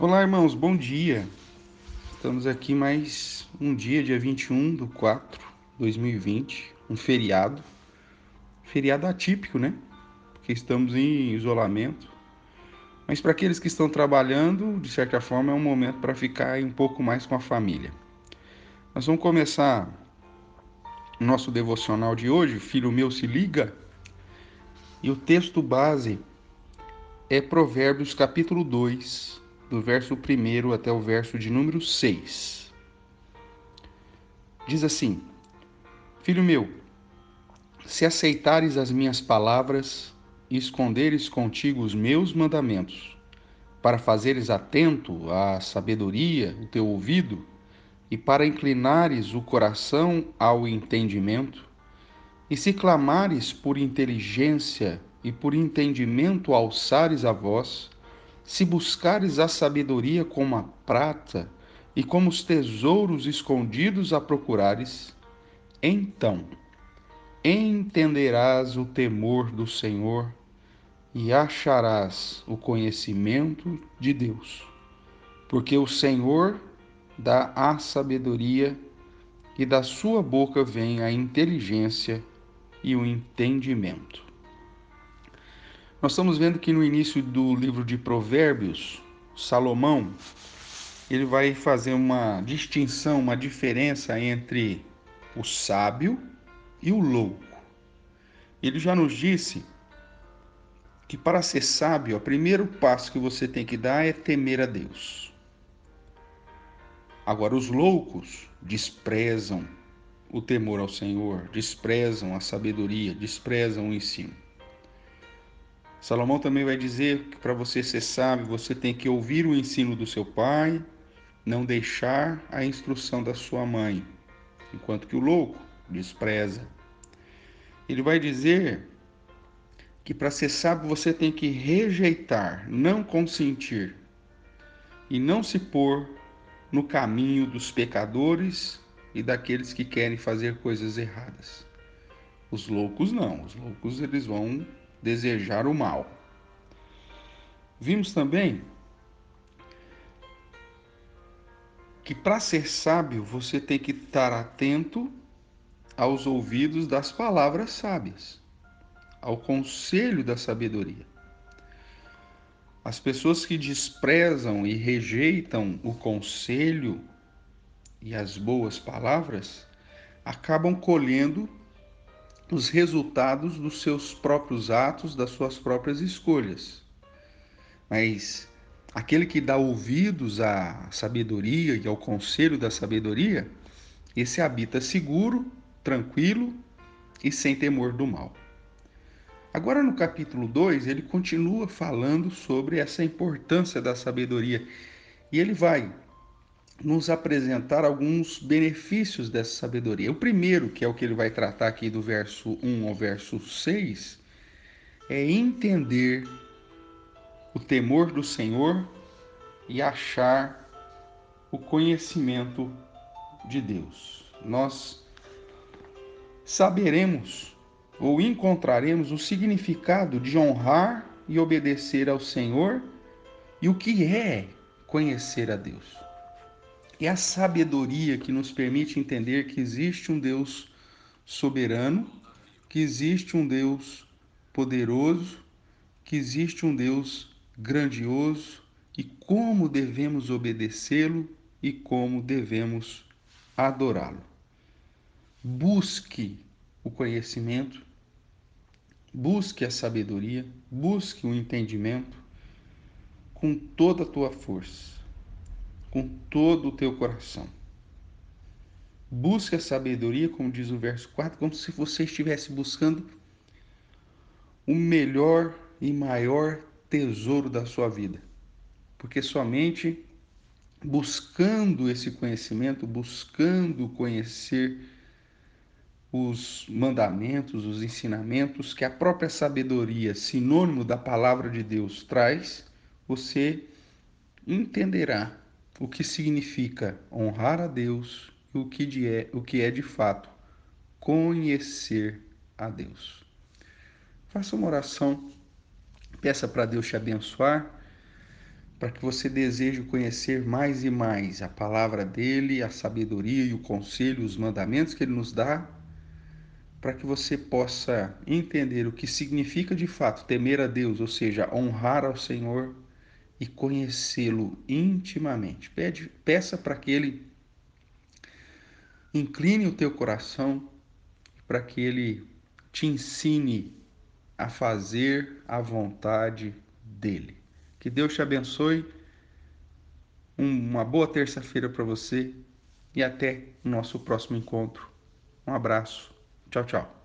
Olá, irmãos, bom dia. Estamos aqui mais um dia, dia 21 do 4 de 2020, um feriado. Feriado atípico, né? Porque estamos em isolamento. Mas para aqueles que estão trabalhando, de certa forma, é um momento para ficar um pouco mais com a família. Nós vamos começar o nosso devocional de hoje, Filho meu se liga. E o texto base é Provérbios capítulo 2, do verso 1 até o verso de número 6. Diz assim: Filho meu, se aceitares as minhas palavras e esconderes contigo os meus mandamentos, para fazeres atento à sabedoria o teu ouvido, e para inclinares o coração ao entendimento, e se clamares por inteligência e por entendimento alçares a voz, se buscares a sabedoria como a prata e como os tesouros escondidos a procurares, então entenderás o temor do Senhor e acharás o conhecimento de Deus. Porque o Senhor dá a sabedoria e da sua boca vem a inteligência e o entendimento. Nós estamos vendo que no início do livro de Provérbios, Salomão, ele vai fazer uma distinção, uma diferença entre o sábio e o louco. Ele já nos disse que para ser sábio, o primeiro passo que você tem que dar é temer a Deus. Agora, os loucos desprezam o temor ao Senhor, desprezam a sabedoria, desprezam o ensino. Salomão também vai dizer que para você ser sábio, você tem que ouvir o ensino do seu pai, não deixar a instrução da sua mãe, enquanto que o louco despreza. Ele vai dizer que para ser sábio você tem que rejeitar, não consentir e não se pôr no caminho dos pecadores e daqueles que querem fazer coisas erradas. Os loucos não, os loucos eles vão desejar o mal. Vimos também que para ser sábio você tem que estar atento aos ouvidos das palavras sábias, ao conselho da sabedoria. As pessoas que desprezam e rejeitam o conselho e as boas palavras acabam colhendo os resultados dos seus próprios atos, das suas próprias escolhas. Mas aquele que dá ouvidos à sabedoria e ao conselho da sabedoria, esse habita seguro, tranquilo e sem temor do mal. Agora, no capítulo 2, ele continua falando sobre essa importância da sabedoria e ele vai nos apresentar alguns benefícios dessa sabedoria. O primeiro, que é o que ele vai tratar aqui do verso 1 ao verso 6, é entender o temor do Senhor e achar o conhecimento de Deus. Nós saberemos ou encontraremos o significado de honrar e obedecer ao Senhor e o que é conhecer a Deus é a sabedoria que nos permite entender que existe um Deus soberano, que existe um Deus poderoso, que existe um Deus grandioso e como devemos obedecê-lo e como devemos adorá-lo. Busque o conhecimento, busque a sabedoria, busque o entendimento com toda a tua força com todo o teu coração. Busque a sabedoria, como diz o verso 4, como se você estivesse buscando o melhor e maior tesouro da sua vida. Porque somente buscando esse conhecimento, buscando conhecer os mandamentos, os ensinamentos que a própria sabedoria, sinônimo da palavra de Deus, traz, você entenderá o que significa honrar a Deus e o que, é, o que é de fato conhecer a Deus. Faça uma oração, peça para Deus te abençoar, para que você deseje conhecer mais e mais a palavra dele, a sabedoria e o conselho, os mandamentos que ele nos dá, para que você possa entender o que significa de fato temer a Deus, ou seja, honrar ao Senhor e conhecê-lo intimamente. Pede, peça para que ele incline o teu coração, para que ele te ensine a fazer a vontade dele. Que Deus te abençoe. Uma boa terça-feira para você e até o nosso próximo encontro. Um abraço. Tchau, tchau.